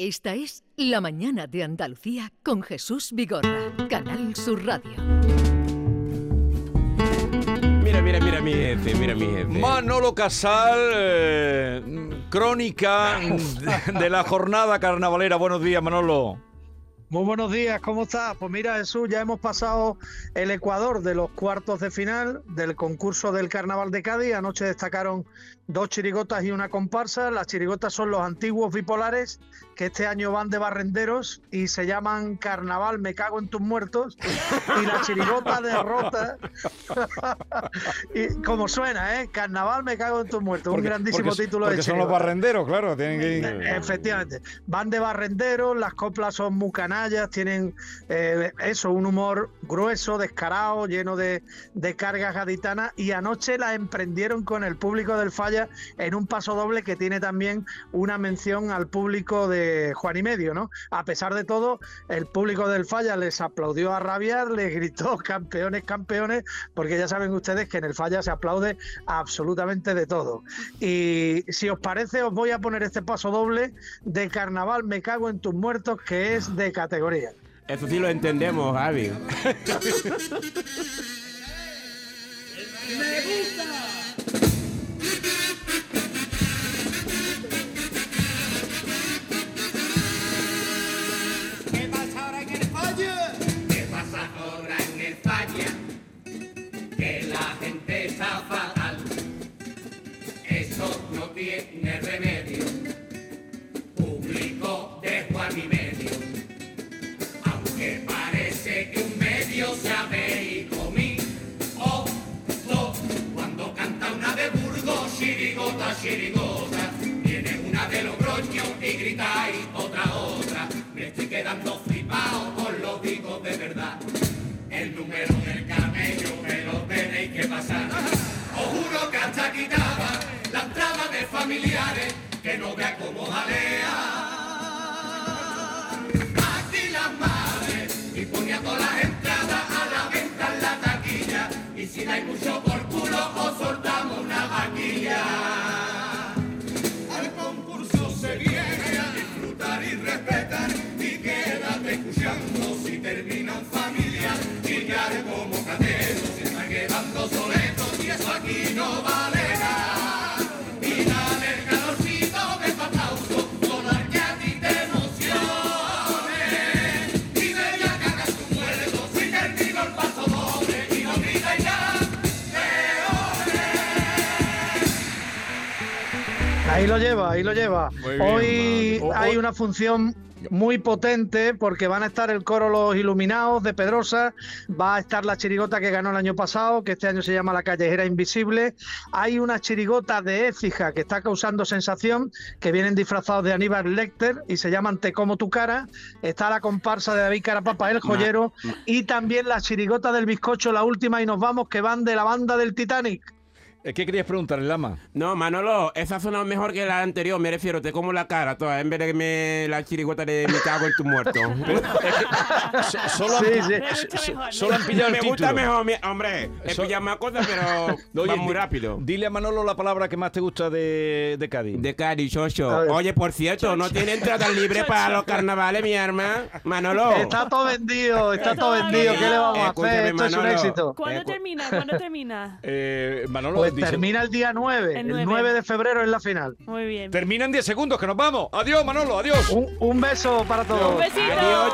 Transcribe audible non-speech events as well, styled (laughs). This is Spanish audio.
Esta es La Mañana de Andalucía con Jesús Vigorra, Canal Sur Radio. Mira, mira, mira mi jefe, mira mi jefe. Manolo Casal, eh, crónica de, de la jornada carnavalera. Buenos días, Manolo. Muy buenos días, ¿cómo estás? Pues mira, Jesús, ya hemos pasado el Ecuador de los cuartos de final del concurso del Carnaval de Cádiz. Anoche destacaron dos chirigotas y una comparsa. Las chirigotas son los antiguos bipolares que este año van de barrenderos y se llaman Carnaval Me Cago en tus Muertos. Y la chirigota derrota. (laughs) y como suena, ¿eh? Carnaval Me Cago en tus Muertos. un grandísimo porque- título porque de son los barrenderos, claro. Tienen que ir. Efectivamente, van de barrenderos, las coplas son muy canallas, tienen eh, eso, un humor grueso, descarado, lleno de, de cargas gaditanas y anoche la emprendieron con el público del Falla en un paso doble que tiene también una mención al público de Juan y Medio, ¿no? A pesar de todo, el público del Falla les aplaudió a rabiar, (laughs) les gritó campeones, campeones, porque ya saben ustedes que en el Falla se aplaude absolutamente de todo. Y si os parece, os voy a poner este paso doble de Carnaval Me Cago en tus Muertos, que es de categoría. Eso sí lo entendemos, Javi. (laughs) ¿Qué ahora en España? Que la gente está fatal. Eso no tiene remedio. Público de Juan y medio. Aunque parece que un medio sabe y comí. Oh, oh, cuando canta una de Burgos, chirigota, chirigota. Viene una de Logroño y grita y otra, otra. Me estoy quedando que no vea cómo jalea. Aquí las madres y ponía todas las lo lleva, ahí lo lleva. Bien, Hoy hay una función muy potente porque van a estar el coro Los Iluminados de Pedrosa, va a estar la chirigota que ganó el año pasado, que este año se llama La Callejera Invisible. Hay una chirigota de Écija que está causando sensación, que vienen disfrazados de Aníbal Lecter y se llaman Te como tu cara. Está la comparsa de David Carapapa, el joyero, y también la chirigota del bizcocho, la última, y nos vamos, que van de la banda del Titanic. Eh, ¿Qué querías preguntarle, Lama? No, Manolo, esa sonado mejor que la anterior, me refiero, te como la cara toda, en vez de que me la chirigota de me cago en tu muerto. (laughs) So- solo, han, Sí, sí. Me gusta so- mejor, solo han me pillado me el gusta título. mejor, hombre, he Eso- pillado más cosas, pero (laughs) Oye, va muy rápido. Dile a Manolo la palabra que más te gusta de, de Cádiz. De Cádiz, Chocho. Oye, por cierto, no tiene entrada (laughs) libre para los carnavales, mi arma. Manolo. Está todo vendido, está todo vendido. ¿Qué le vamos a hacer? Esto es un Manolo. éxito. ¿Cuándo Eh, termina? ¿Cuándo termina? Eh, Manolo, Pues dice- termina el día 9, El el nueve. 9 de febrero es la final. Muy bien. termina en 10 segundos, que nos vamos. Adiós, Manolo, adiós. Un, un beso para todos. Un besito. Adiós,